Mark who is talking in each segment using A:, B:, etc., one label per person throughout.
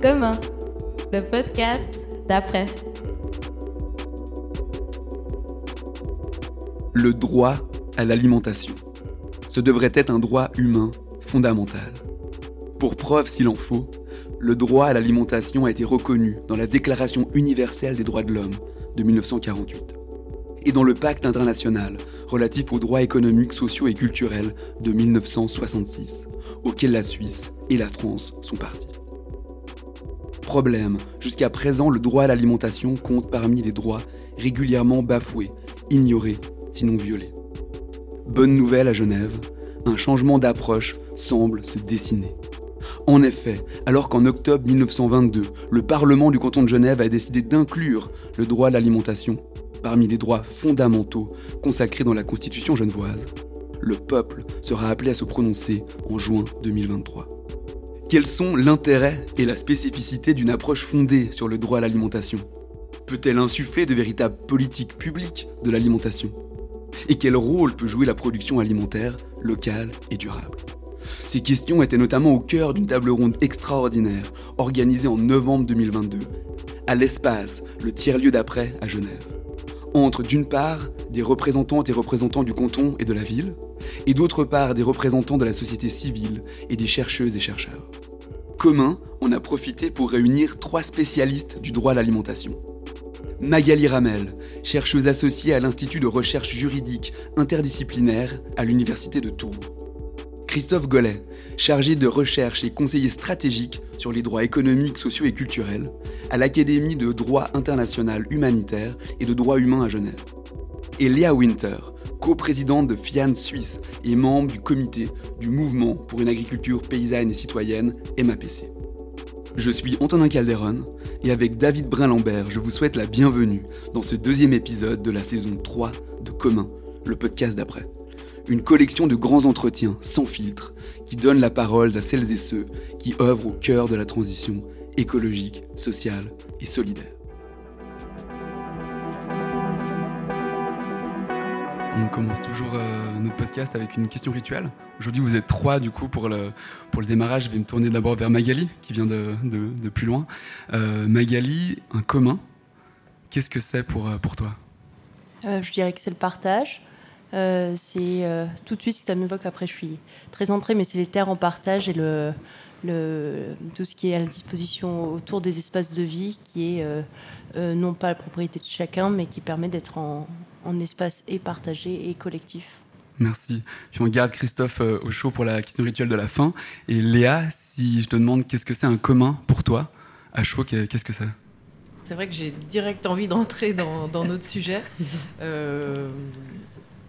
A: Le podcast d'après.
B: Le droit à l'alimentation. Ce devrait être un droit humain fondamental. Pour preuve s'il en faut, le droit à l'alimentation a été reconnu dans la Déclaration universelle des droits de l'homme de 1948 et dans le pacte international relatif aux droits économiques, sociaux et culturels de 1966, auquel la Suisse et la France sont partis. Problème, jusqu'à présent le droit à l'alimentation compte parmi les droits régulièrement bafoués, ignorés, sinon violés. Bonne nouvelle à Genève, un changement d'approche semble se dessiner. En effet, alors qu'en octobre 1922, le Parlement du canton de Genève a décidé d'inclure le droit à l'alimentation parmi les droits fondamentaux consacrés dans la Constitution genevoise, le peuple sera appelé à se prononcer en juin 2023. Quels sont l'intérêt et la spécificité d'une approche fondée sur le droit à l'alimentation? Peut-elle insuffler de véritables politiques publiques de l'alimentation? Et quel rôle peut jouer la production alimentaire locale et durable? Ces questions étaient notamment au cœur d'une table ronde extraordinaire organisée en novembre 2022 à l'espace, le tiers-lieu d'après à Genève. Entre d'une part des représentantes et représentants du canton et de la ville, et d'autre part des représentants de la société civile et des chercheuses et chercheurs. Commun on a profité pour réunir trois spécialistes du droit à l'alimentation. Magali Ramel, chercheuse associée à l'Institut de recherche juridique interdisciplinaire à l'Université de Tours. Christophe Gollet, chargé de recherche et conseiller stratégique sur les droits économiques, sociaux et culturels à l'Académie de droit international humanitaire et de droit humain à Genève. Et Léa Winter, coprésidente de FIAN Suisse et membre du comité du Mouvement pour une agriculture paysanne et citoyenne, MAPC. Je suis Antonin Calderon et avec David Brin-Lambert, je vous souhaite la bienvenue dans ce deuxième épisode de la saison 3 de Commun, le podcast d'après une collection de grands entretiens sans filtre qui donnent la parole à celles et ceux qui œuvrent au cœur de la transition écologique, sociale et solidaire. On commence toujours euh, notre podcast avec une question rituelle. Aujourd'hui, vous êtes trois du coup pour le, pour le démarrage. Je vais me tourner d'abord vers Magali, qui vient de, de, plus loin. Euh, Magali, un commun, qu'est-ce que c'est pour, euh, pour toi?
C: Je dirais que c'est le partage. Euh, c'est euh, tout de suite ça m'évoque. Après, je suis très entrée, mais c'est les terres en partage et le, le, tout ce qui est à la disposition autour des espaces de vie, qui est euh, non pas la propriété de chacun, mais qui permet d'être en, en, espace et partagé et collectif.
B: Merci. Je regarde Christophe au chaud pour la question rituelle de la fin. Et Léa, si je te demande qu'est-ce que c'est un commun pour toi, à chaud, qu'est-ce que c'est?
D: C'est vrai que j'ai direct envie d'entrer dans, dans, notre sujet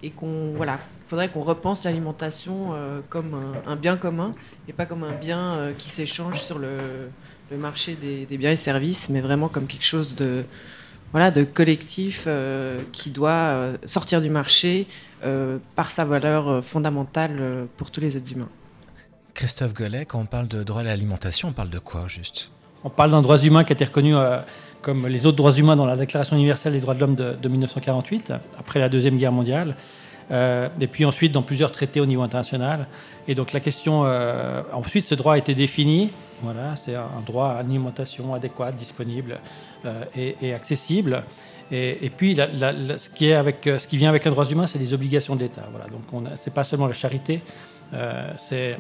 D: et qu'on voilà, faudrait qu'on repense l'alimentation euh, comme un, bien commun et pas comme un bien euh, qui s'échange sur le, marché des, biens et services, mais vraiment comme quelque chose de voilà de collectif euh, qui doit sortir du marché par sa valeur fondamentale pour tous les êtres humains.
E: Christophe Gollet, quand on parle de droit à l'alimentation, on parle de quoi juste?
F: On parle d'un droit humain qui a été reconnu comme les autres droits humains dans la Déclaration universelle des droits de l'homme de, 1948, après la Deuxième Guerre mondiale, et puis ensuite dans plusieurs traités au niveau international. Et donc la question, euh, ensuite ce droit a été défini, voilà, c'est un droit à alimentation adéquate, disponible euh, et, accessible. Et, puis ce, qui est avec, ce qui vient avec un droit humain, c'est les obligations de l'État. Voilà, donc c'est pas seulement la charité, il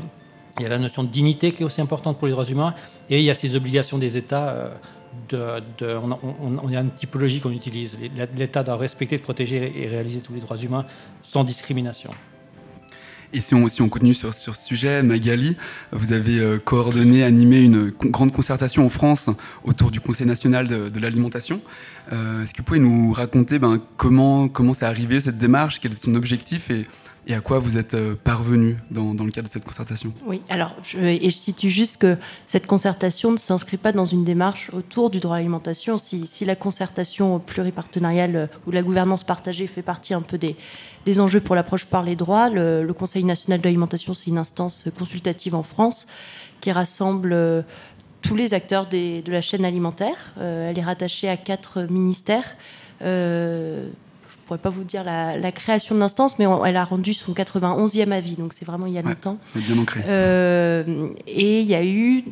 F: y a la notion de dignité qui est aussi importante pour les droits humains, et il y a ces obligations des États on, a, une typologie qu'on utilise. L'État doit respecter, protéger et réaliser tous les droits humains sans discrimination.
B: Et si on, continue sur, sur ce sujet, Magali, vous avez euh, coordonné, animé une grande concertation en France autour du Conseil national de, l'alimentation. Euh, est-ce que vous pouvez nous raconter ben, comment, comment c'est arrivé cette démarche, quel est son objectif? Et et à quoi vous êtes euh, parvenu dans, le cadre de cette concertation?
C: Oui, alors, je, et je situe juste que cette concertation ne s'inscrit pas dans une démarche autour du droit à l'alimentation. Si, la concertation pluripartenariale euh, ou la gouvernance partagée fait partie un peu des, des enjeux pour l'approche par les droits, le, Conseil national de l'alimentation, c'est une instance consultative en France qui rassemble euh, tous les acteurs de la chaîne alimentaire. elle est rattachée à quatre ministères pourrais pas vous dire la, création de l'instance, mais elle a rendu son 91e avis, donc c'est vraiment il y a longtemps.
B: bien ancré.
C: Euh, et il y a eu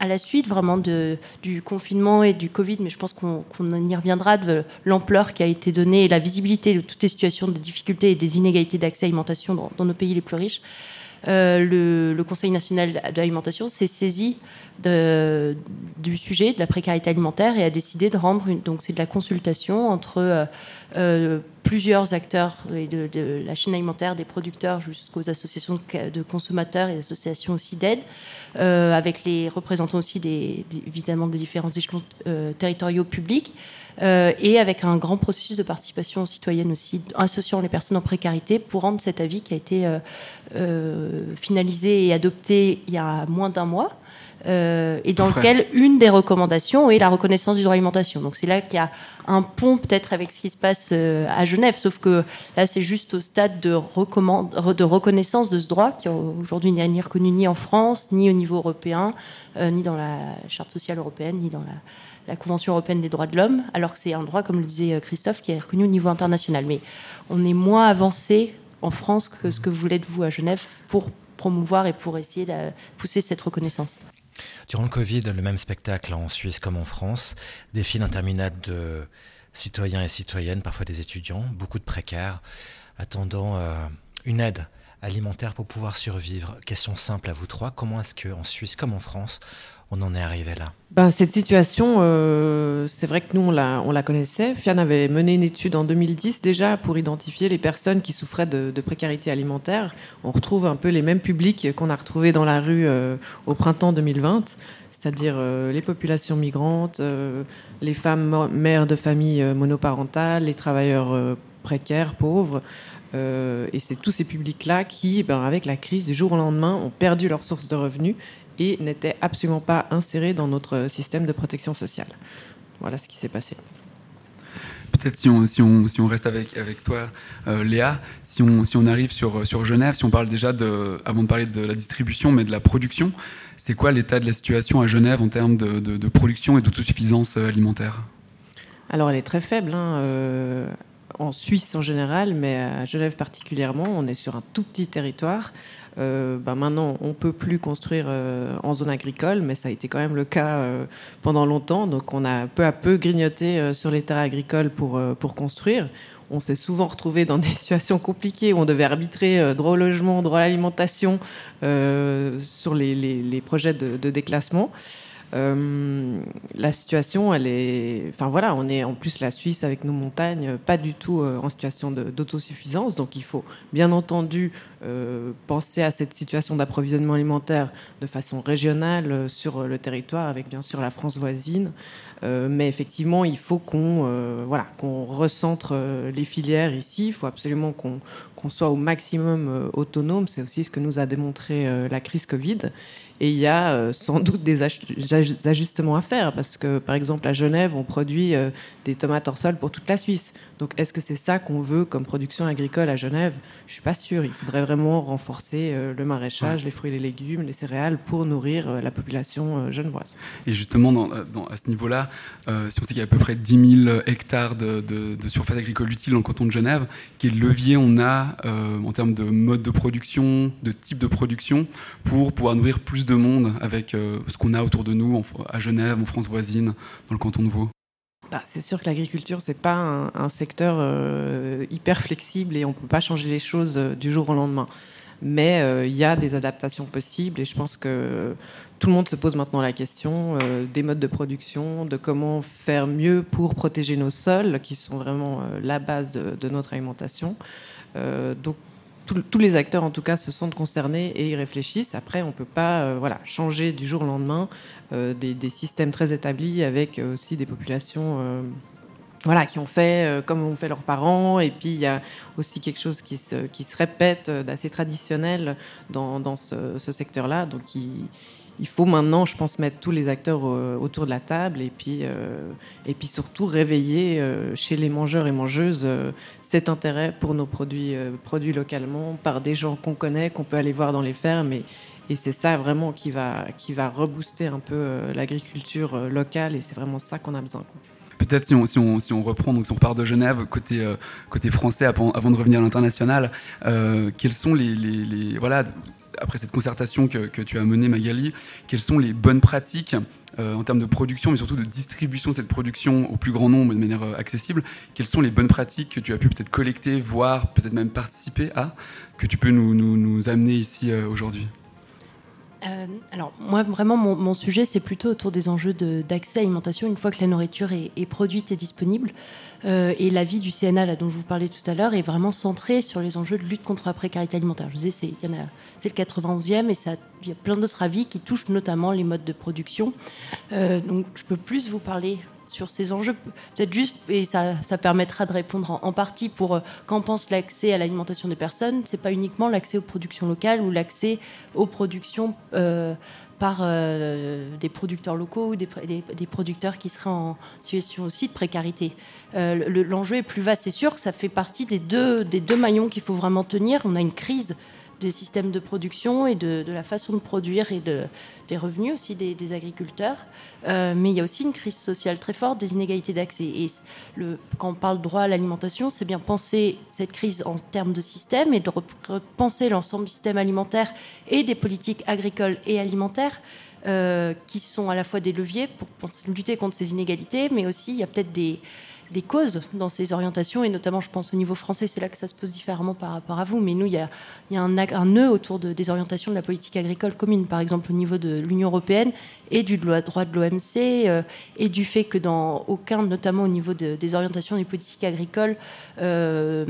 C: à la suite vraiment de, du confinement et du Covid, mais je pense qu'on y reviendra, de l'ampleur qui a été donnée et la visibilité de toutes les situations de difficultés et des inégalités d'accès à l'alimentation dans, dans, nos pays les plus riches. Euh, le, Conseil national de l'alimentation s'est saisi du sujet de la précarité alimentaire et a décidé de rendre une, donc c'est de la consultation entre euh, euh, plusieurs acteurs de, de, la chaîne alimentaire, des producteurs jusqu'aux associations de consommateurs et associations aussi d'aide, avec les représentants aussi des, évidemment des différents échelons territoriaux publics. Euh, et avec un grand processus de participation citoyenne aussi, associant les personnes en précarité pour rendre cet avis qui a été euh, euh, finalisé et adopté il y a moins d'un mois. et dans lequel une des recommandations est la reconnaissance du droit à l'alimentation. Donc c'est là qu'il y a un pont peut-être avec ce qui se passe à Genève, sauf que là c'est juste au stade de, de reconnaissance de ce droit qui aujourd'hui n'est ni reconnu ni en France, ni au niveau européen, ni dans la charte sociale européenne, ni dans la, la Convention européenne des droits de l'homme, alors que c'est un droit, comme le disait euh, Christophe, qui est reconnu au niveau international. Mais on est moins avancé en France que ce que vous l'êtes vous à Genève pour promouvoir et pour essayer de pousser cette reconnaissance.
E: Durant le Covid, le même spectacle en Suisse comme en France, des files interminables de citoyens et citoyennes, parfois des étudiants, beaucoup de précaires, attendant euh, une aide alimentaire pour pouvoir survivre. Question simple à vous trois, comment est-ce qu'en Suisse comme en France, on en est arrivé là
D: ben, Cette situation, euh, c'est vrai que nous, on la, on la connaissait. Fian avait mené une étude en 2010 déjà pour identifier les personnes qui souffraient de, précarité alimentaire. On retrouve un peu les mêmes publics qu'on a retrouvés dans la rue euh, au printemps 2020, c'est-à-dire euh, les populations migrantes, les femmes mères de familles monoparentales, les travailleurs précaires, pauvres. et c'est tous ces publics-là qui, ben, avec la crise du jour au lendemain, ont perdu leur source de revenus et n'était absolument pas inséré dans notre système de protection sociale. Voilà ce qui s'est passé.
B: Peut-être si on, si, on, si on, reste avec, avec toi, euh, Léa, si on, si on arrive sur, sur Genève, si on parle déjà, de, avant de parler de la distribution, mais de la production, c'est quoi l'état de la situation à Genève en termes de, de, production et d'autosuffisance euh, alimentaire?
D: Alors elle est très faible. Hein, euh, en Suisse en général, mais à Genève particulièrement, on est sur un tout petit territoire. Euh, ben maintenant, on peut plus construire euh, en zone agricole, mais ça a été quand même le cas euh, pendant longtemps. Donc, on a peu à peu grignoté sur les terres agricoles pour, pour construire. On s'est souvent retrouvé dans des situations compliquées où on devait arbitrer droit au logement, droit à l'alimentation sur les, les, projets de, de déclassement. Euh, la situation, elle est. Enfin voilà, on est en plus la Suisse avec nos montagnes, pas du tout euh, en situation d'autosuffisance. Donc il faut bien entendu euh, penser à cette situation d'approvisionnement alimentaire de façon régionale sur le territoire, avec bien sûr la France voisine. mais effectivement, il faut qu'on voilà, qu'on recentre les filières ici. Il faut absolument qu'on soit au maximum autonome. C'est aussi ce que nous a démontré la crise Covid. Et il y a euh, sans doute des ajustements à faire, parce que par exemple à Genève, on produit euh, des tomates hors sol pour toute la Suisse. Donc est-ce que c'est ça qu'on veut comme production agricole à Genève? Je suis pas sûr. Il faudrait vraiment renforcer euh, le maraîchage, les fruits et les légumes, les céréales pour nourrir la population genevoise.
B: Et justement, dans, à ce niveau-là, si on sait qu'il y a à peu près 10 000 hectares de, de, surface agricole utile dans le canton de Genève, quel levier on a en termes de mode de production, de type de production, pour pouvoir nourrir plus de monde avec euh, ce qu'on a autour de nous à Genève, en France voisine, dans le canton de Vaud?
D: Bah, c'est sûr que l'agriculture, c'est pas un, secteur euh, hyper flexible et on peut pas changer les choses euh, du jour au lendemain. Mais il y a des adaptations possibles et je pense que tout le monde se pose maintenant la question des modes de production, de comment faire mieux pour protéger nos sols, qui sont vraiment la base de, de notre alimentation. Tous les acteurs, en tout cas, se sentent concernés et y réfléchissent. Après, on ne peut pas euh, voilà, changer du jour au lendemain euh, des, systèmes très établis avec euh, aussi des populations voilà, qui ont fait comme ont fait leurs parents. Et puis, il y a aussi quelque chose qui se, qui se répète d'assez traditionnel dans, dans ce, secteur-là. Donc, il, il faut maintenant, je pense, mettre tous les acteurs euh, autour de la table et puis, euh, et puis surtout réveiller euh, chez les mangeurs et mangeuses cet intérêt pour nos produits produits localement par des gens qu'on connaît, qu'on peut aller voir dans les fermes. Et, c'est ça vraiment qui va, qui va rebooster un peu l'agriculture locale et c'est vraiment ça qu'on a besoin.
B: Peut-être si on, si, on, si on, reprend, donc si on part de Genève, côté, côté français, avant, de revenir à l'international, quels sont les, les, les, voilà, après cette concertation que, tu as menée, Magali, quelles sont les bonnes pratiques en termes de production, mais surtout de distribution de cette production au plus grand nombre de manière accessible? Quelles sont les bonnes pratiques que tu as pu peut-être collecter, voir, peut-être même participer à, que tu peux nous, nous, nous amener ici aujourd'hui?
C: Euh, alors moi vraiment mon, sujet c'est plutôt autour des enjeux d'accès à l'alimentation une fois que la nourriture est, produite et disponible euh, et l'avis du CNA dont je vous parlais tout à l'heure est vraiment centré sur les enjeux de lutte contre la précarité alimentaire. Je disais c'est le 91e et il y a plein d'autres avis qui touchent notamment les modes de production. Euh, donc je peux plus vous parler sur ces enjeux. Peut-être juste, et ça, permettra de répondre en, partie pour euh, on pense l'accès à l'alimentation des personnes, c'est pas uniquement l'accès aux productions locales ou l'accès aux productions euh, par euh, des producteurs locaux ou des, producteurs qui seraient en situation aussi de précarité. L'enjeu est plus vaste, c'est sûr que ça fait partie des deux, des deux maillons qu'il faut vraiment tenir. On a une crise des systèmes de production et de, la façon de produire et de, des revenus aussi des, agriculteurs. Euh, mais il y a aussi une crise sociale très forte des inégalités d'accès. Et quand on parle droit à l'alimentation, c'est bien penser cette crise en termes de système et de repenser l'ensemble du système alimentaire et des politiques agricoles et alimentaires. Euh, qui sont à la fois des leviers pour lutter contre ces inégalités, mais aussi il y a peut-être des, des causes dans ces orientations, et notamment, je pense, au niveau français, c'est là que ça se pose différemment par rapport à vous. Mais nous, il y a, un, un, nœud autour de, des orientations de la politique agricole commune, par exemple, au niveau de l'Union européenne et du droit de l'OMC, euh, et du fait que dans aucun, notamment au niveau des orientations des politiques agricoles, euh,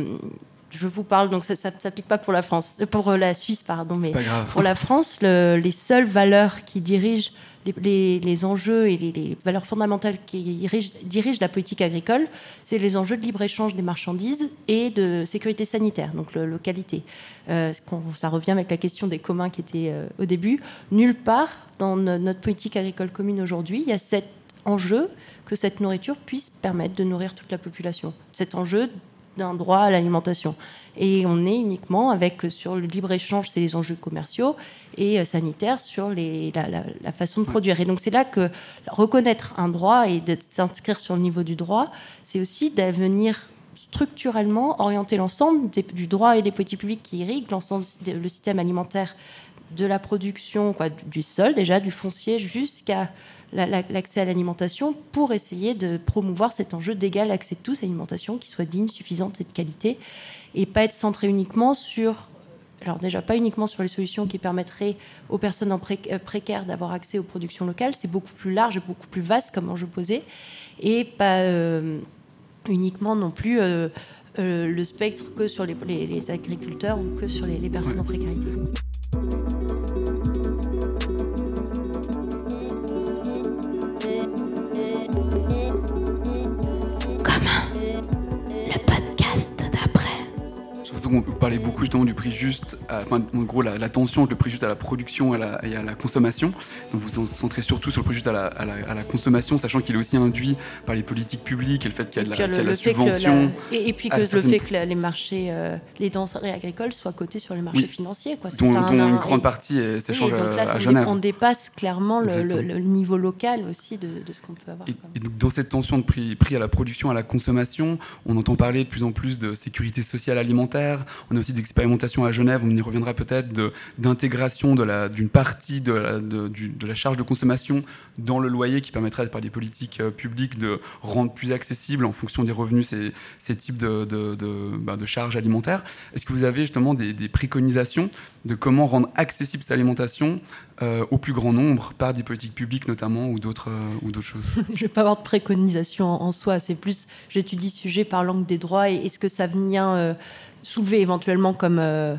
C: je vous parle, donc ça ne s'applique pas pour la France, pour la Suisse, pardon, mais pour la France, les seules valeurs qui dirigent les, enjeux et les, valeurs fondamentales qui dirigent, la politique agricole, c'est les enjeux de libre-échange des marchandises et de sécurité sanitaire, donc le, localité. Euh, ça revient avec la question des communs qui était euh, au début. Nulle part dans notre politique agricole commune aujourd'hui, il y a cet enjeu que cette nourriture puisse permettre de nourrir toute la population. Cet enjeu d'un droit à l'alimentation. Et on est uniquement avec, sur le libre-échange, c'est les enjeux commerciaux, et euh, sanitaires sur les, la, façon de produire. Et donc c'est là que reconnaître un droit et de s'inscrire sur le niveau du droit, c'est aussi d'avenir structurellement orienter l'ensemble du droit et des politiques publiques qui irriguent l'ensemble le système alimentaire de la production quoi, du sol déjà, du foncier, jusqu'à l'accès à l'alimentation pour essayer de promouvoir cet enjeu d'égal accès de tous à l'alimentation qui soit digne, suffisante et de qualité et pas être centré uniquement sur alors déjà pas uniquement sur les solutions qui permettraient aux personnes en euh, précaires d'avoir accès aux productions locales, c'est beaucoup plus large et beaucoup plus vaste comme enjeu posé, et pas euh, uniquement non plus euh, le spectre que sur les, agriculteurs ou que sur les, personnes en précarité.
B: Parlait beaucoup justement du prix juste, enfin, en gros, la, tension entre le prix juste à la production et à la, consommation. Donc vous vous centrez surtout sur le prix juste à la, consommation, sachant qu'il est aussi induit par les politiques publiques et le fait qu'il y a, de la, subvention.
C: Et, puis que le fait que les marchés, euh, les denrées agricoles soient cotés sur les marchés financiers. Quoi.
B: Dont, une grande partie s'échange à, Genève.
C: On dépasse clairement le, niveau local aussi de, ce qu'on peut avoir.
B: Et, donc dans cette tension de prix, prix à la production, à la consommation, on entend parler de plus en plus de sécurité sociale alimentaire on a aussi des expérimentations à Genève, on y reviendra peut-être, d'intégration d'une partie de la, charge de consommation dans le loyer qui permettrait par des politiques euh, publiques de rendre plus accessible en fonction des revenus ces, types de, bah, charges alimentaires. Est-ce que vous avez justement des, préconisations de comment rendre accessible cette alimentation euh, au plus grand nombre par des politiques publiques notamment ou d'autres euh, choses?
C: Je ne vais pas avoir de préconisation en, soi, c'est plus j'étudie sujet par l'angle des droits et est-ce que ça vient soulever éventuellement comme, euh,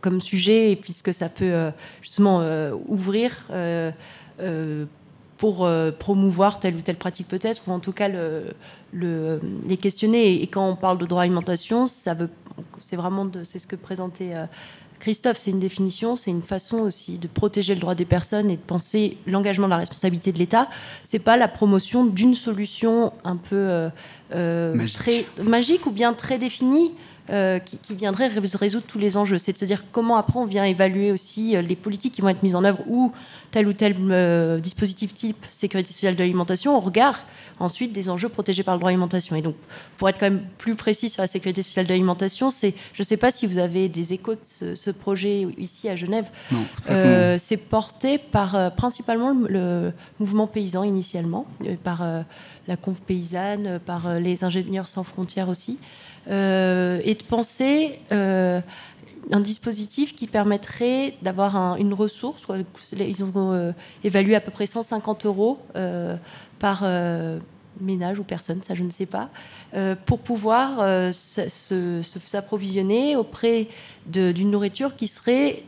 C: comme sujet, et puisque ça peut euh, justement euh, ouvrir pour promouvoir telle ou telle pratique peut-être, ou en tout cas le, les questionner. Et, quand on parle de droit à l'alimentation, ça veut, c'est vraiment c'est ce que présentait Christophe, c'est une définition, c'est une façon aussi de protéger le droit des personnes et de penser l'engagement de la responsabilité de l'État. C'est pas la promotion d'une solution un peu magique. très magique ou bien très définie qui, qui, viendrait résoudre tous les enjeux. C'est de se dire comment après on vient évaluer aussi les politiques qui vont être mises en œuvre ou tel ou tel dispositif type sécurité sociale de l'alimentation au regard ensuite des enjeux protégés par le droit à l'alimentation. Et donc, pour être quand même plus précis sur la sécurité sociale de l'alimentation, c'est, je ne sais pas si vous avez des échos de ce, projet ici à Genève.
B: Euh,
C: c'est porté par euh, principalement le, mouvement paysan initialement, euh, par la conf paysanne, par les ingénieurs sans frontières aussi, et de penser un dispositif qui permettrait d'avoir une ressource. Ils ont évalué à peu près 150 euros par euh, ménage ou personne, ça je ne sais pas, euh, pour pouvoir euh, s'approvisionner auprès d'une nourriture qui serait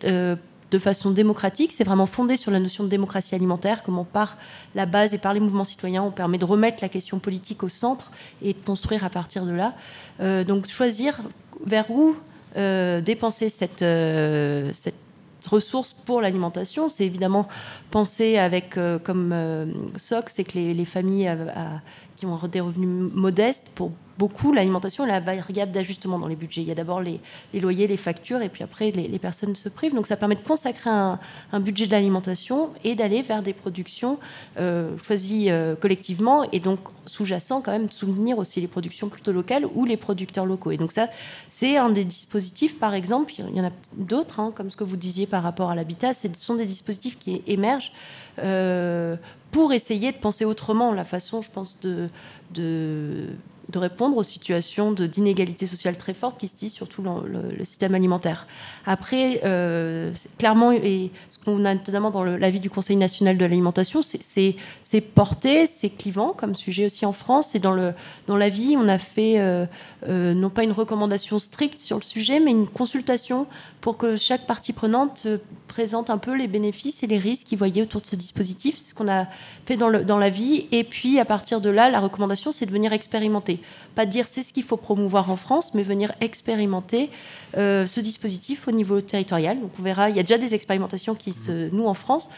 C: de façon démocratique. C'est vraiment fondé sur la notion de démocratie alimentaire, comment par la base et par les mouvements citoyens, on permet de remettre la question politique au centre et de construire à partir de là. donc choisir vers où dépenser cette, cette ressources pour l'alimentation. C'est évidemment penser avec euh, comme euh, socle, c'est que les, familles qui ont des revenus modestes, pour beaucoup, l'alimentation est la variable d'ajustement dans les budgets. Il y a d'abord les, loyers, les factures, et puis après, les, personnes se privent. Donc ça permet de consacrer un, budget de l'alimentation et d'aller vers des productions euh, choisies euh, collectivement, et donc sous-jacent quand même de soutenir aussi les productions plutôt locales ou les producteurs locaux. Et donc ça, c'est un des dispositifs, par exemple, il y en a d'autres, hein, comme ce que vous disiez par rapport à l'habitat, ce sont des dispositifs qui émergent. Euh, pour essayer de penser autrement la façon, je pense, de, de de répondre aux situations d'inégalité sociale très fortes qui se disent surtout dans le, système alimentaire. Après, euh, clairement, et ce qu'on a notamment dans l'avis du Conseil national de l'alimentation, c'est porté, c'est clivant comme sujet aussi en France. Et dans l'avis, dans on a fait euh, euh, non pas une recommandation stricte sur le sujet, mais une consultation pour que chaque partie prenante présente un peu les bénéfices et les risques qu'ils voyaient autour de ce dispositif. C'est ce qu'on a fait dans, le, dans la vie. Et puis, à partir de là, la recommandation, c'est de venir expérimenter. Pas dire c'est ce qu'il faut promouvoir en France, mais venir expérimenter euh, ce dispositif au niveau territorial. Donc, on verra, il y a déjà des expérimentations qui se nouent en France.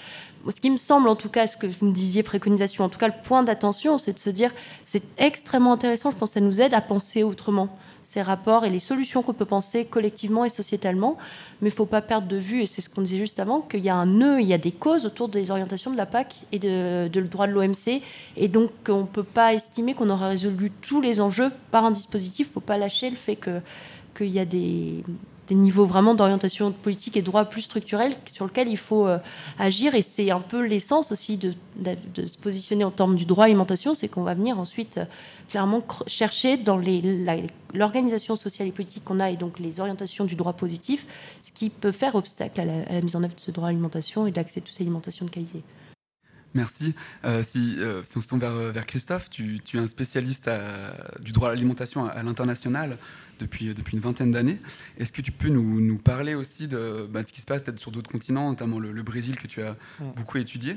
C: Ce qui me semble, en tout cas, ce que vous me disiez, préconisation, en tout cas, le point d'attention, c'est de se dire, c'est extrêmement intéressant, je pense que ça nous aide à penser autrement ces rapports et les solutions qu'on peut penser collectivement et sociétalement. Mais il ne faut pas perdre de vue, et c'est ce qu'on disait juste avant, qu'il y a un nœud, il y a des causes autour des orientations de la PAC et de, le droit de l'OMC. Et donc, on ne peut pas estimer qu'on aura résolu tous les enjeux par un dispositif. Il ne faut pas lâcher le fait qu'il y a des, des niveaux vraiment d'orientation politique et droit plus structurels sur lesquels il faut euh, agir. Et c'est un peu l'essence aussi de, se positionner en termes du droit à l'alimentation, c'est qu'on va venir ensuite euh, clairement chercher dans l'organisation sociale et politique qu'on a et donc les orientations du droit positif, ce qui peut faire obstacle à la, mise en œuvre de ce droit à l'alimentation et d'accès à toute alimentation de qualité.
B: Merci. Euh, si, si, on se tourne vers, vers Christophe, tu, tu, es un spécialiste du droit à l'alimentation à l'international depuis, depuis une vingtaine d'années. Est-ce que tu peux nous, nous parler aussi de, bah, ce qui se passe peut-être sur d'autres continents, notamment le, Brésil que tu as beaucoup étudié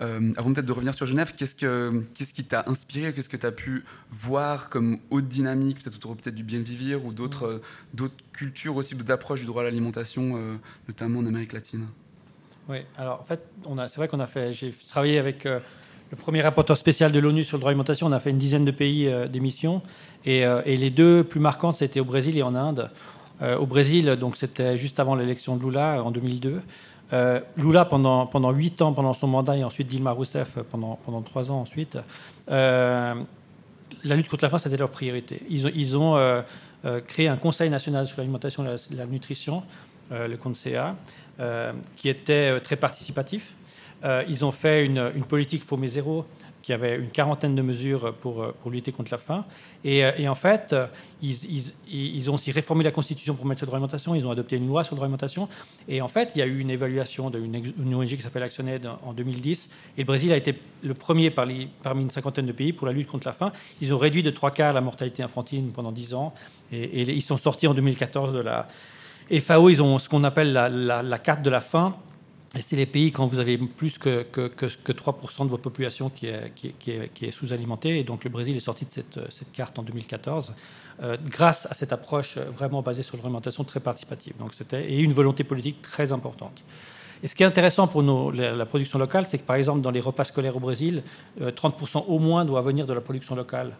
B: euh, avant peut-être de revenir sur Genève, qu'est-ce, que, qu'est-ce qui t'a inspiré Qu'est-ce que tu as pu voir comme haute dynamique, peut-être autour peut-être du bien vivre ou d'autres, euh, d'autres cultures aussi, d'autres approches du droit à l'alimentation, euh, notamment en Amérique latine?
F: Oui, alors en fait, c'est vrai qu'on a fait, j'ai travaillé avec le premier rapporteur spécial de l'ONU sur le droit à l'alimentation. On a fait une dizaine de pays d'émissions. Et, euh, et, les deux plus marquantes, c'était au Brésil et en Inde. Euh, au Brésil, donc c'était juste avant l'élection de Lula en 2002. Euh, Lula, pendant, pendant 8 ans, pendant son mandat, et ensuite Dilma Rousseff pendant, pendant 3 ans ensuite, la lutte contre la faim, c'était leur priorité. Ils ont, ils ont créé un Conseil national sur l'alimentation et la, nutrition, le CONSEA, qui était très participatif. ils ont fait une, politique FOME zéro qui avait une quarantaine de mesures pour, pour lutter contre la faim. Et, en fait, ils, ils, ont aussi réformé la Constitution pour mettre le droit l'alimentation, ils ont adopté une loi sur l'alimentation. Et en fait, il y a eu une évaluation d'une ONG qui s'appelle ActionAid en 2010. Et le Brésil a été le premier parmi une cinquantaine de pays pour la lutte contre la faim. Ils ont réduit de trois quarts la mortalité infantile pendant dix ans. Et, ils sont sortis en 2014 de la FAO. Ils ont ce qu'on appelle la, la, carte de la faim et c'est les pays quand vous avez plus que, que, que, 3% de votre population qui est, qui est, qui est, sous-alimentée. Et donc le Brésil est sorti de cette, cette carte en 2014 euh, grâce à cette approche vraiment basée sur l'alimentation très participative. Donc c'était, et une volonté politique très importante. Et ce qui est intéressant pour la, production locale, c'est que par exemple dans les repas scolaires au Brésil, 30% au moins doit venir de la production locale,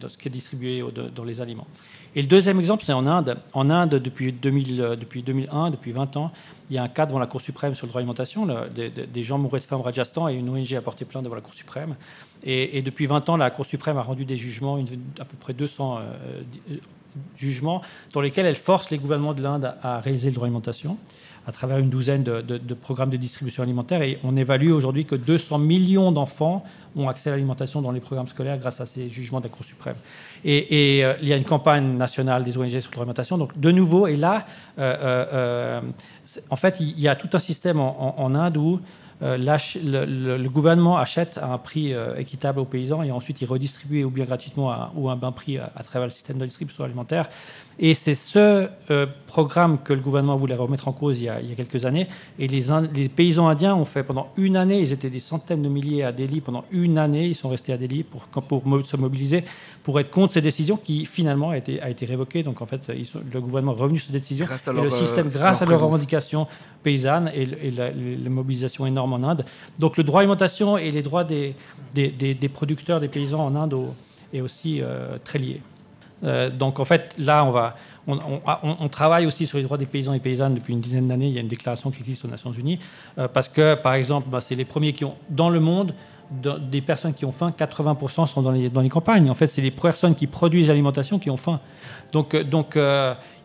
F: de ce qui est distribué dans les aliments. Et le deuxième exemple, c'est en Inde. En Inde, depuis, 2000, depuis 2001, depuis 20 ans, il y a un cas devant la Cour suprême sur le droit d'alimentation. Des, gens mourraient de faim au Rajasthan et une ONG a porté plainte devant la Cour suprême. Et, depuis 20 ans, la Cour suprême a rendu des jugements, à peu près 200 euh, jugements, dans lesquels elle force les gouvernements de l'Inde à réaliser le droit d'alimentation à travers une douzaine de, programmes de distribution alimentaire. Et on évalue aujourd'hui que 200 millions d'enfants ont accès à l'alimentation dans les programmes scolaires grâce à ces jugements de la Cour suprême. Et, euh, il y a une campagne nationale des ONG sur l'alimentation. Donc, de nouveau, et là, euh, euh, en fait, il y a tout un système en, Inde où le, gouvernement achète à un prix équitable aux paysans et ensuite il redistribue ou bien gratuitement ou à un bas prix à, travers le système de distribution alimentaire. Et c'est ce euh, programme que le gouvernement voulait remettre en cause il y a, quelques années. Et les, les, paysans indiens ont fait pendant une année, ils étaient des centaines de milliers à Delhi, pendant une année, ils sont restés à Delhi pour, pour se mobiliser, pour être contre ces décisions qui finalement a été, a été révoquée. Donc en fait, le gouvernement est revenu sur cette décision.
B: Grâce à
F: et le système,
B: euh,
F: grâce à leurs revendications paysannes et, la, mobilisation énorme en Inde. Donc le droit à l'alimentation et les droits des, des, des, producteurs, des paysans en Inde est aussi euh, très lié. Euh, donc en fait, là, on, va, on, travaille aussi sur les droits des paysans et paysannes depuis une dizaine d'années. Il y a une déclaration qui existe aux Nations Unies. Euh, parce que, par exemple, bah, c'est les premiers qui ont, dans le monde, des personnes qui ont faim, 80% sont dans les, dans les campagnes. En fait, c'est les personnes qui produisent l'alimentation qui ont faim. Donc, euh, donc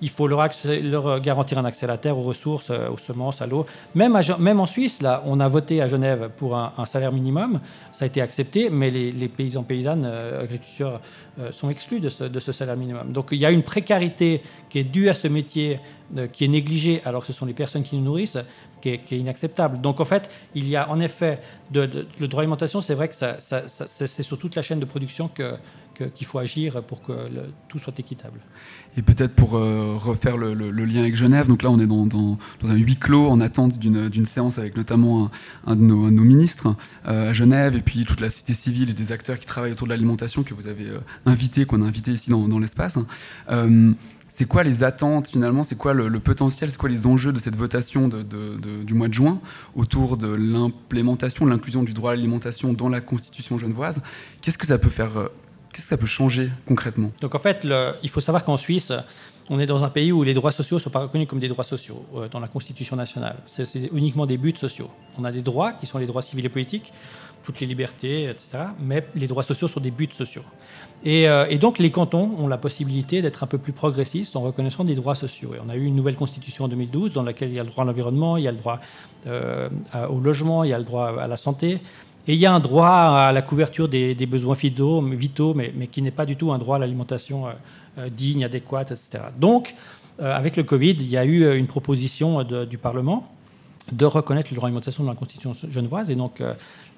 F: il faut leur, leur, garantir un accès à la terre, aux ressources, aux semences, à l'eau. Même, même en Suisse, là, on a voté à Genève pour un, salaire minimum. Ça a été accepté, mais les, paysans, paysannes, agriculteurs, euh, sont exclus de ce, salaire minimum. Donc il y a une précarité qui est due à ce métier, euh, qui est négligée alors que ce sont les personnes qui nous nourrissent, qui est, inacceptable. Donc en fait, il y a en effet le droit à c'est vrai que c'est sur toute la chaîne de production que, qu'il faut agir pour que tout soit équitable.
B: Et peut-être pour euh, refaire le, lien avec Genève, donc là on est dans, dans, un huis clos en attente d'une séance avec notamment un, de, nos, ministres euh, à Genève et puis toute la société civile et des acteurs qui travaillent autour de l'alimentation que vous avez euh, invité, qu'on a invité ici dans, dans l'espace. C'est quoi les attentes finalement? C'est quoi le, potentiel? C'est quoi les enjeux de cette votation du mois de juin autour de l'implémentation, de l'inclusion du droit à l'alimentation dans la Constitution genevoise? Qu'est-ce que ça peut faire Qu'est-ce que ça peut changer concrètement?
F: Donc en fait, il faut savoir qu'en Suisse, on est dans un pays où les droits sociaux ne sont pas reconnus comme des droits sociaux euh, dans la Constitution nationale. C'est uniquement des buts sociaux. On a des droits qui sont les droits civils et politiques, toutes les libertés, etc. Mais les droits sociaux sont des buts sociaux. Et, euh, donc les cantons ont la possibilité d'être un peu plus progressistes en reconnaissant des droits sociaux. Et on a eu une nouvelle constitution en 2012 dans laquelle il y a le droit à l'environnement, il y a le droit euh, au logement, il y a le droit à la santé. Et il y a un droit à la couverture des, besoins vitaux, mais, qui n'est pas du tout un droit à l'alimentation euh, digne, adéquate, etc. Donc, avec le Covid, il y a eu une proposition du Parlement de reconnaître le droit à l'alimentation dans la Constitution genevoise. Et donc,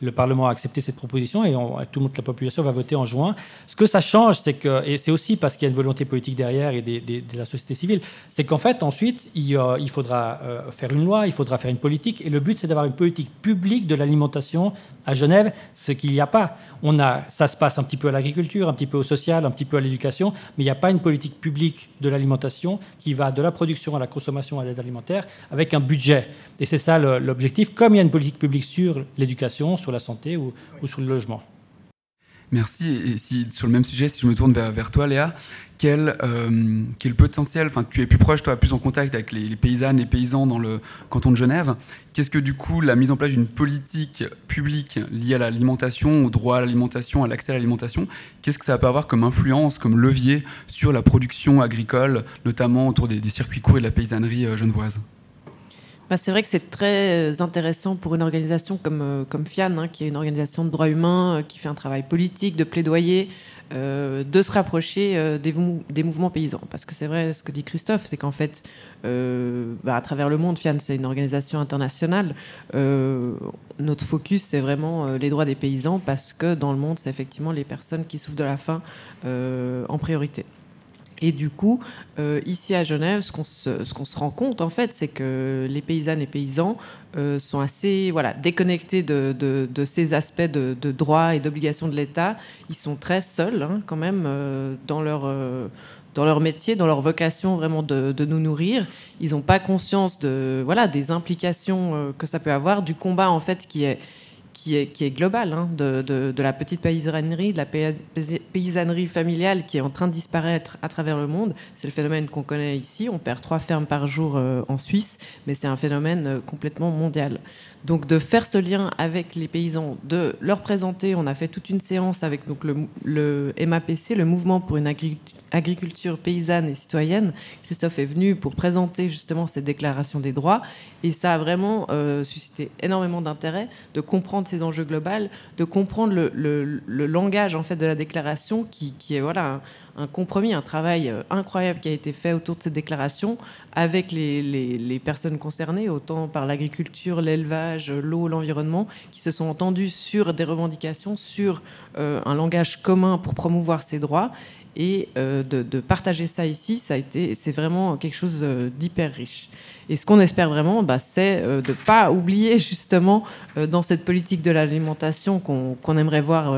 F: le Parlement a accepté cette proposition et on, tout le monde, la population va voter en juin. Ce que ça change, c'est que, et c'est aussi parce qu'il y a une volonté politique derrière et de la société civile, c'est qu'en fait, ensuite, il, faudra faire une loi, il faudra faire une politique. Et le but, c'est d'avoir une politique publique de l'alimentation à Genève, ce qu'il n'y a pas. On a, ça se passe un petit peu à l'agriculture, un petit peu au social, un petit peu à l'éducation, mais il n'y a pas une politique publique de l'alimentation qui va de la production à la consommation à l'aide alimentaire avec un budget. Et c'est ça l'objectif, comme il y a une politique publique sur l'éducation, sur la santé ou, sur le logement.
B: Merci. Et sur le même sujet, si je me tourne vers, toi, Léa, quel, euh, quel potentiel, enfin tu es plus proche, toi, plus en contact avec les, paysannes, les paysans dans le canton de Genève, qu'est-ce que du coup la mise en place d'une politique publique liée à l'alimentation, au droit à l'alimentation, à l'accès à l'alimentation, qu'est-ce que ça peut avoir comme influence, comme levier sur la production agricole, notamment autour des, circuits courts et de la paysannerie euh, genevoise?
D: Bah, c'est vrai que c'est très euh, intéressant pour une organisation comme, euh, FIAN, hein, qui est une organisation de droits humains, qui fait un travail politique, de plaidoyer, euh, de se rapprocher euh, des, mouvements paysans. Parce que c'est vrai, ce que dit Christophe, c'est qu'en fait, euh, bah, à travers le monde, FIAN, c'est une organisation internationale. notre focus, c'est vraiment les droits des paysans, parce que dans le monde, c'est effectivement les personnes qui souffrent de la faim en priorité. Et du coup, euh, ici à Genève, ce qu'on se, rend compte, en fait, c'est que les paysannes et paysans euh, sont assez voilà, déconnectés de, ces aspects de, de droits et d'obligations de l'État. Ils sont très seuls, hein, quand même, euh, dans leur dans leur métier, dans leur vocation vraiment de, nous nourrir. Ils n'ont pas conscience de voilà des implications que ça peut avoir, du combat en fait qui est qui est, qui est global, hein, de, de, la petite paysannerie, de la paysannerie familiale qui est en train de disparaître à travers le monde. C'est le phénomène qu'on connaît ici. On perd trois fermes par jour euh, en Suisse, mais c'est un phénomène euh, complètement mondial. Donc de faire ce lien avec les paysans, de leur présenter, on a fait toute une séance avec donc, le, MAPC, le Mouvement pour une agriculture paysanne et citoyenne. Christophe est venu pour présenter justement cette déclaration des droits et ça a vraiment euh, suscité énormément d'intérêt de comprendre ces enjeux globaux, de comprendre le, langage en fait de la déclaration qui, est voilà compromis, un travail euh, incroyable qui a été fait autour de cette déclaration avec les, personnes concernées, autant par l'agriculture, l'élevage, l'eau, l'environnement, qui se sont entendus sur des revendications, sur euh, un langage commun pour promouvoir ces droits et euh, de, partager ça ici, ça a été, c'est vraiment quelque chose euh, d'hyper riche. Et ce qu'on espère vraiment, bah, c'est euh, de ne pas oublier justement dans cette politique de l'alimentation qu'on aimerait voir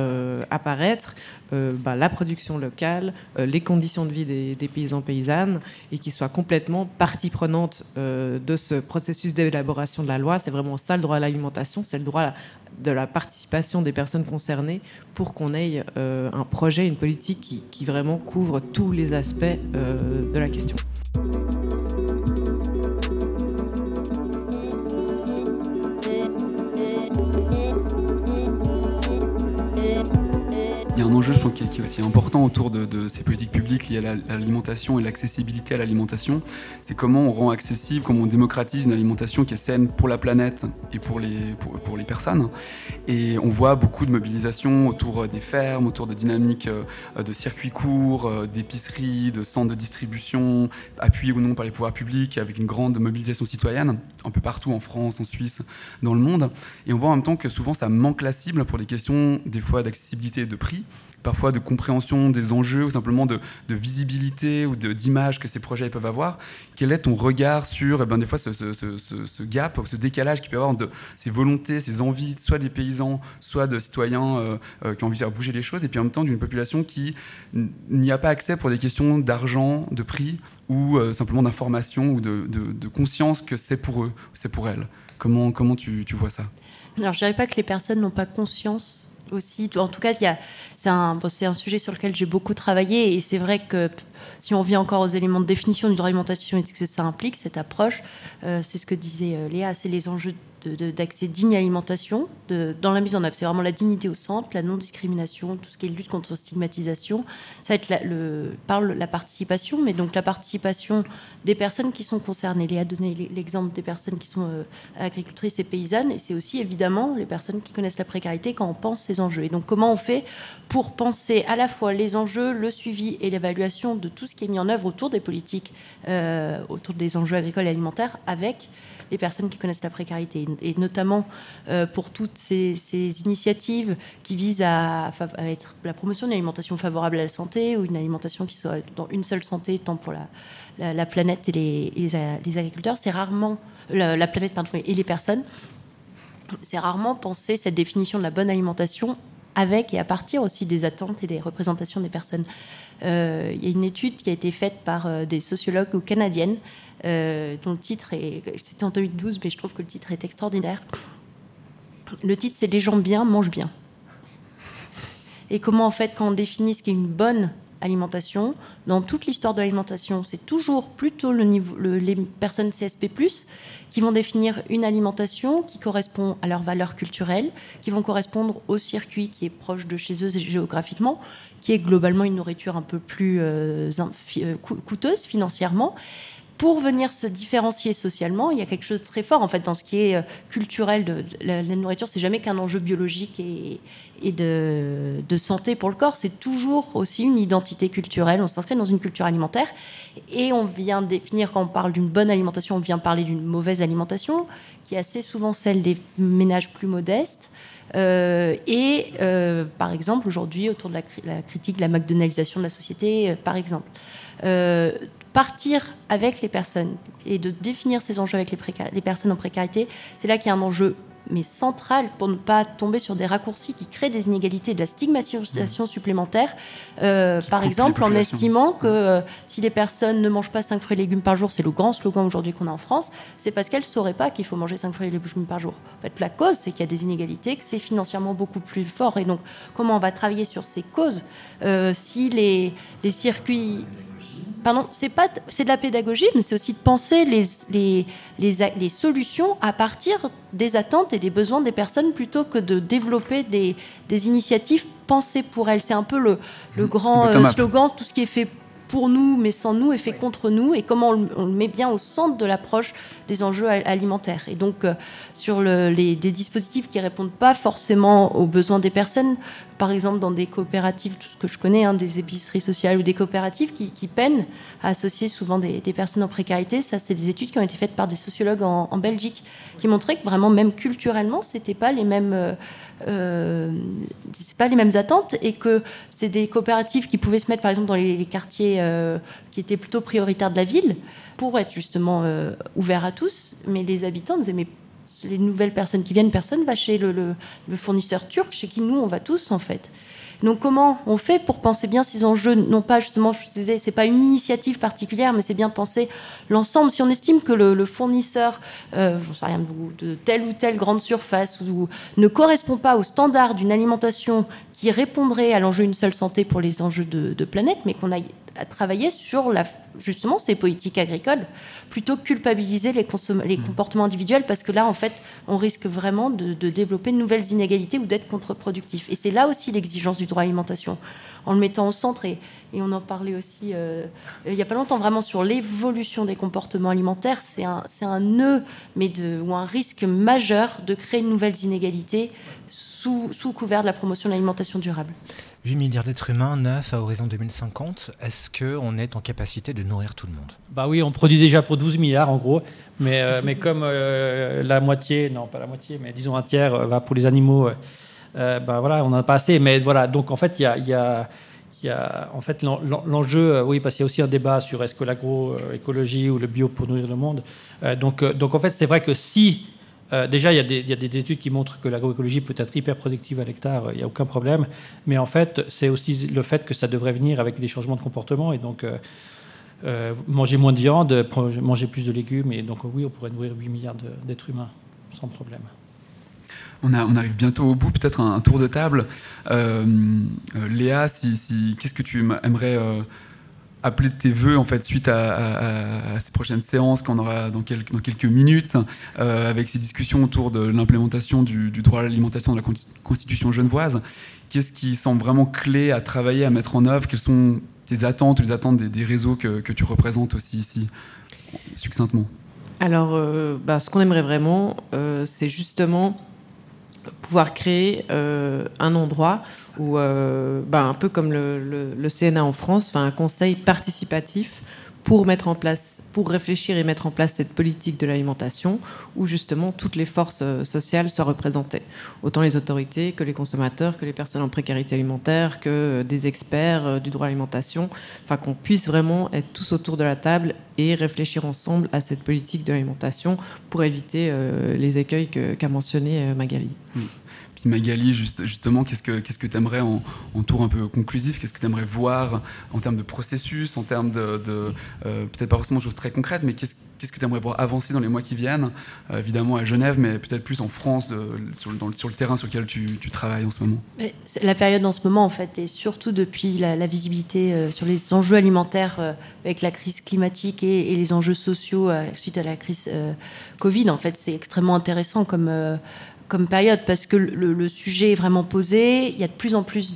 D: apparaître, bah, la production locale, les conditions de vie des, paysans paysannes, et qu'ils soient complètement partie prenante de ce processus d'élaboration de la loi. C'est vraiment ça le droit à l'alimentation, c'est le droit de la participation des personnes concernées pour qu'on ait euh, un projet, une politique qui, vraiment couvre tous les aspects euh, de la question.
B: Il y a un enjeu, qui est, aussi important autour de, ces politiques publiques liées à l'alimentation et l'accessibilité à l'alimentation. C'est comment on rend accessible, comment on démocratise une alimentation qui est saine pour la planète et pour les, pour, les personnes. Et on voit beaucoup de mobilisation autour des fermes, autour de dynamiques euh, de circuits courts, euh, d'épiceries, de centres de distribution, appuyés ou non par les pouvoirs publics, avec une grande mobilisation citoyenne, un peu partout en France, en Suisse, dans le monde. Et on voit en même temps que souvent ça manque la cible pour des questions, des fois, d'accessibilité et de prix parfois de compréhension des enjeux ou simplement de, visibilité ou d'image que ces projets peuvent avoir. Quel est ton regard sur eh ben, des fois ce, gap, ce décalage qu'il peut y avoir de ces volontés, ces envies, soit des paysans, soit de citoyens euh, euh, qui ont envie de faire bouger les choses, et puis en même temps d'une population qui n'y a pas accès pour des questions d'argent, de prix ou euh, simplement d'information ou de, de, conscience que c'est pour eux, c'est pour elles. Comment, comment tu, tu vois ça?
C: Alors je dirais pas que les personnes n'ont pas conscience aussi. En tout cas, c'est un, un, sujet sur lequel j'ai beaucoup travaillé et c'est vrai que si on vient encore aux éléments de définition du droit et ce que ça implique, cette approche, euh, c'est ce que disait euh, Léa, c'est les enjeux d'accès digne à l'alimentation, dans la mise en œuvre. C'est vraiment la dignité au centre, la non-discrimination, tout ce qui est lutte contre la stigmatisation. Ça va être la, participation, mais donc la participation des personnes qui sont concernées. Léa a donné l'exemple des personnes qui sont euh, agricultrices et paysannes, et c'est aussi évidemment les personnes qui connaissent la précarité quand on pense ces enjeux. Et donc comment on fait pour penser à la fois les enjeux, le suivi et l'évaluation de tout ce qui est mis en œuvre autour des politiques, euh, autour des enjeux agricoles et alimentaires, avec les personnes qui connaissent la précarité, et notamment euh, pour toutes ces, initiatives qui visent à, être la promotion d'une alimentation favorable à la santé ou une alimentation qui soit dans une seule santé, tant pour la, la, planète et les, agriculteurs. C'est rarement la, planète pardon, et les personnes. C'est rarement penser cette définition de la bonne alimentation avec et à partir aussi des attentes et des représentations des personnes. Euh, il y a une étude qui a été faite par euh, des sociologues canadiennes euh, dont le titre est. C'était en 2012, mais je trouve que le titre est extraordinaire. Le titre, c'est Les gens bien mangent bien. Et comment, en fait, quand on définit ce qu'est une bonne alimentation, dans toute l'histoire de l'alimentation, c'est toujours plutôt les personnes CSP, qui vont définir une alimentation qui correspond à leurs valeurs culturelles, qui vont correspondre au circuit qui est proche de chez eux géographiquement, qui est globalement une nourriture un peu plus euh, euh, coûteuse financièrement pour venir se différencier socialement, il y a quelque chose de très fort en fait dans ce qui est euh, culturel de, la, nourriture. C'est jamais qu'un enjeu biologique et, de, santé pour le corps. C'est toujours aussi une identité culturelle. On s'inscrit dans une culture alimentaire et on vient définir quand on parle d'une bonne alimentation, on vient parler d'une mauvaise alimentation qui est assez souvent celle des ménages plus modestes. Euh, et euh, par exemple aujourd'hui autour de la, critique de la McDonaldisation de la société, par exemple partir avec les personnes et de définir ces enjeux avec les, les personnes en précarité, c'est là qu'il y a un enjeu mais centrale pour ne pas tomber sur des raccourcis qui créent des inégalités, de la stigmatisation mmh. supplémentaire. Euh, par exemple, en estimant que euh, si les personnes ne mangent pas 5 fruits et légumes par jour, c'est le grand slogan aujourd'hui qu'on a en France, c'est parce qu'elles ne sauraient pas qu'il faut manger 5 fruits et légumes par jour. En fait, la cause, c'est qu'il y a des inégalités, que c'est financièrement beaucoup plus fort. Et donc, comment on va travailler sur ces causes euh, si les, les circuits pardon, c'est pas, c'est de la pédagogie, mais c'est aussi de penser les, les, les, solutions à partir des attentes et des besoins des personnes plutôt que de développer des, des initiatives pensées pour elles. C'est un peu le, le grand euh, slogan, tout ce qui est fait pour nous, mais sans nous, et fait contre nous, et comment on, le met bien au centre de l'approche des enjeux alimentaires. Et donc, euh, sur le, les, des dispositifs qui répondent pas forcément aux besoins des personnes, par exemple dans des coopératives, tout ce que je connais, hein, des épiceries sociales ou des coopératives qui, peinent à associer souvent des, personnes en précarité. Ça, c'est des études qui ont été faites par des sociologues en, Belgique qui montraient que vraiment, même culturellement, c'était pas les mêmes, euh, euh, pas les mêmes attentes et que c'est des coopératives qui pouvaient se mettre, par exemple, dans les, quartiers euh, qui étaient plutôt prioritaires de la ville pour être justement ouverts à tous. Mais les habitants disaient mais les nouvelles personnes qui viennent, personne va chez le, fournisseur turc, chez qui nous on va tous en fait. Donc comment on fait pour penser bien ces enjeux? Non pas justement, je disais, c'est pas une initiative particulière, mais c'est bien de penser l'ensemble. Si on estime que le, fournisseur, euh, sais rien, de telle ou telle grande surface ou, ne correspond pas aux standards d'une alimentation qui répondrait à l'enjeu une seule santé pour les enjeux de, de planète, mais qu'on a à travailler sur la, justement ces politiques agricoles plutôt que culpabiliser les, les mmh. comportements individuels parce que là, en fait, on risque vraiment de, développer de nouvelles inégalités ou d'être contre-productif. Et c'est là aussi l'exigence du droit à l'alimentation, en le mettant au centre. Et, et on en parlait aussi euh, il n'y a pas longtemps vraiment sur l'évolution des comportements alimentaires. C'est un, un nœud mais de, ou un risque majeur de créer de nouvelles inégalités sous, sous couvert de la promotion de l'alimentation durable.
E: 8 milliards d'êtres humains, 9 à horizon 2050. Est-ce qu'on est en capacité de nourrir tout le monde?
F: Bah oui, on produit déjà pour 12 milliards en gros, mais, euh, mais comme euh, la moitié, non pas la moitié, mais disons un tiers euh, va pour les animaux, bah voilà, on n'en a pas assez. Mais voilà, donc en fait, il y a, y, a, y a, en fait l'enjeu, oui, parce qu'il y a aussi un débat sur est-ce que l'agroécologie ou le bio pour nourrir le monde. donc, donc en fait, c'est vrai que si euh, déjà, il y, a des, études qui montrent que l'agroécologie peut être hyper productive à l'hectare, il n'y a aucun problème. Mais en fait, c'est aussi le fait que ça devrait venir avec des changements de comportement. Et donc, euh, euh, manger moins de viande, manger plus de légumes. Et donc, oui, on pourrait nourrir 8 milliards d'êtres humains sans problème.
B: On, arrive bientôt au bout, peut-être un, tour de table. Léa, qu'est-ce que tu aimerais appeler tes voeux en fait suite à, ces prochaines séances qu'on aura dans quelques, dans quelques minutes euh, avec ces discussions autour de l'implémentation du, droit à l'alimentation de la Constitution genevoise. Qu'est-ce qui semble vraiment clé à travailler, à mettre en œuvre? Quelles sont tes attentes, les attentes des, réseaux que, tu représentes aussi ici, succinctement?
D: Alors, euh, bah, ce qu'on aimerait vraiment, euh, c'est justement pouvoir créer un endroit ou euh, ben, un peu comme le, le, CNA en France, un conseil participatif pour mettre en place, pour réfléchir et mettre en place cette politique de l'alimentation, où justement toutes les forces euh, sociales soient représentées, autant les autorités que les consommateurs, que les personnes en précarité alimentaire, que euh, des experts du droit à l'alimentation, enfin qu'on puisse vraiment être tous autour de la table et réfléchir ensemble à cette politique de l'alimentation pour éviter les écueils qu'a mentionné Magali.
B: Mmh. Magali, juste, justement, qu'est-ce que tu que aimerais en, tour un peu conclusif? Qu'est-ce que tu aimerais voir en termes de processus, en termes de, euh, peut-être pas forcément de choses très concrètes, mais qu'est-ce qu'est-ce que tu aimerais voir avancer dans les mois qui viennent? Euh, Évidemment à Genève, mais peut-être plus en France, sur, le terrain sur lequel tu, travailles en ce moment.
C: la période en ce moment, en fait, et surtout depuis la, visibilité euh, sur les enjeux alimentaires avec la crise climatique et, et les enjeux sociaux suite à la crise Covid, en fait, c'est extrêmement intéressant comme comme période parce que le, sujet est vraiment posé. Il y a de plus en plus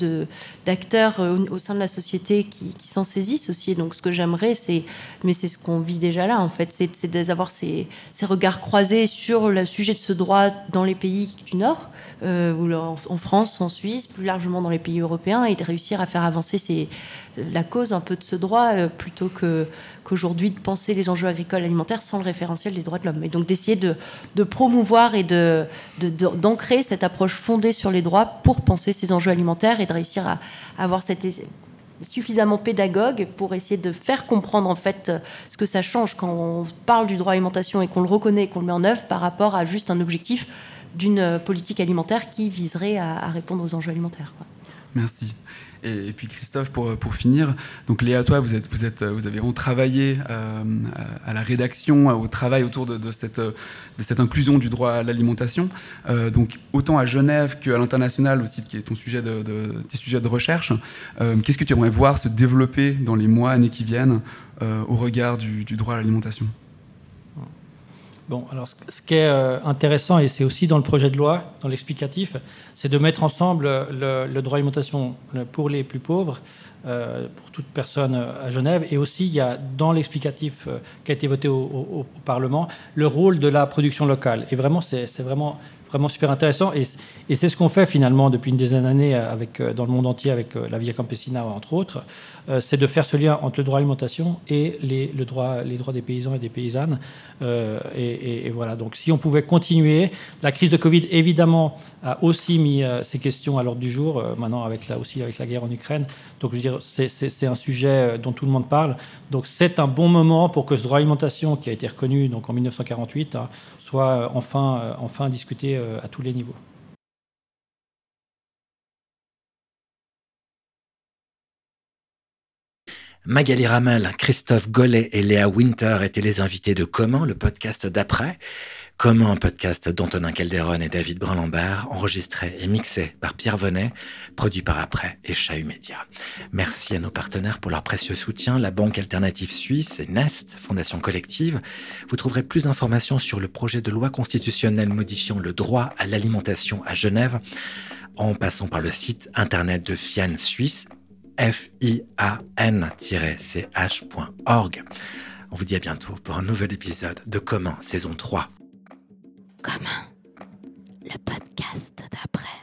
C: d'acteurs euh, au, sein de la société qui, s'en saisissent aussi. donc, ce que j'aimerais, c'est, mais c'est ce qu'on vit déjà là, en fait, c'est d'avoir ces, ces, regards croisés sur le sujet de ce droit dans les pays du Nord, euh, ou en, France, en Suisse, plus largement dans les pays européens, et de réussir à faire avancer ces, la cause un peu de ce droit euh, plutôt que qu'aujourd'hui de penser les enjeux agricoles alimentaires sans le référentiel des droits de l'homme. Et donc d'essayer de, promouvoir et de, d'ancrer cette approche fondée sur les droits pour penser ces enjeux alimentaires et de réussir à, avoir cette suffisamment pédagogue pour essayer de faire comprendre en fait ce que ça change quand on parle du droit à l'alimentation et qu'on le reconnaît et qu'on le met en œuvre par rapport à juste un objectif d'une politique alimentaire qui viserait à, répondre aux enjeux alimentaires.
B: Merci. Et, puis Christophe, pour, pour finir, donc Léa, toi, vous, êtes, vous, êtes, vous avez vraiment travaillé euh, à la rédaction, au travail autour de, cette, de cette inclusion du droit à l'alimentation. Euh, donc autant à Genève qu'à l'international aussi, qui est ton sujet de, tes sujets de recherche. Euh, qu'est-ce que tu aimerais voir se développer dans les mois, années qui viennent au regard du droit à l'alimentation?
F: Bon, alors ce, qui est intéressant, et c'est aussi dans le projet de loi, dans l'explicatif, c'est de mettre ensemble le, droit à l'alimentation pour les plus pauvres, euh, pour toute personne à Genève, et aussi il y a dans l'explicatif euh, qui a été voté au, au, Parlement le rôle de la production locale. Et vraiment, c'est vraiment vraiment super intéressant. Et, c'est ce qu'on fait finalement depuis une dizaine d'années avec, euh, dans le monde entier avec euh, la Via Campesina, entre autres. Euh, c'est de faire ce lien entre le droit à l'alimentation et les, le droit, les droits des paysans et des paysannes. et, voilà, donc si on pouvait continuer, la crise de Covid, évidemment, a aussi mis ces questions à l'ordre du jour, maintenant avec la, aussi avec la guerre en Ukraine. Donc je veux dire, c'est un sujet dont tout le monde parle. Donc c'est un bon moment pour que ce droit à l'alimentation, qui a été reconnu donc, en 1948, hein, soit enfin, enfin discuté euh, à tous les niveaux.
E: Magali Ramel, Christophe Gollet et Léa Winter étaient les invités de Comment, le podcast d'après. Comment, un podcast d'Antonin Calderon et David Brun-Lambert, enregistré et mixé par Pierre Venet, produit par Après et Chahut Média. Merci à nos partenaires pour leur précieux soutien, la Banque Alternative Suisse et Nest, Fondation Collective. Vous trouverez plus d'informations sur le projet de loi constitutionnelle modifiant le droit à l'alimentation à Genève en passant par le site internet de FIAN Suisse, fian-ch.org. On vous dit à bientôt pour un nouvel épisode de Comment, saison 3.
A: Comment, le podcast d'après.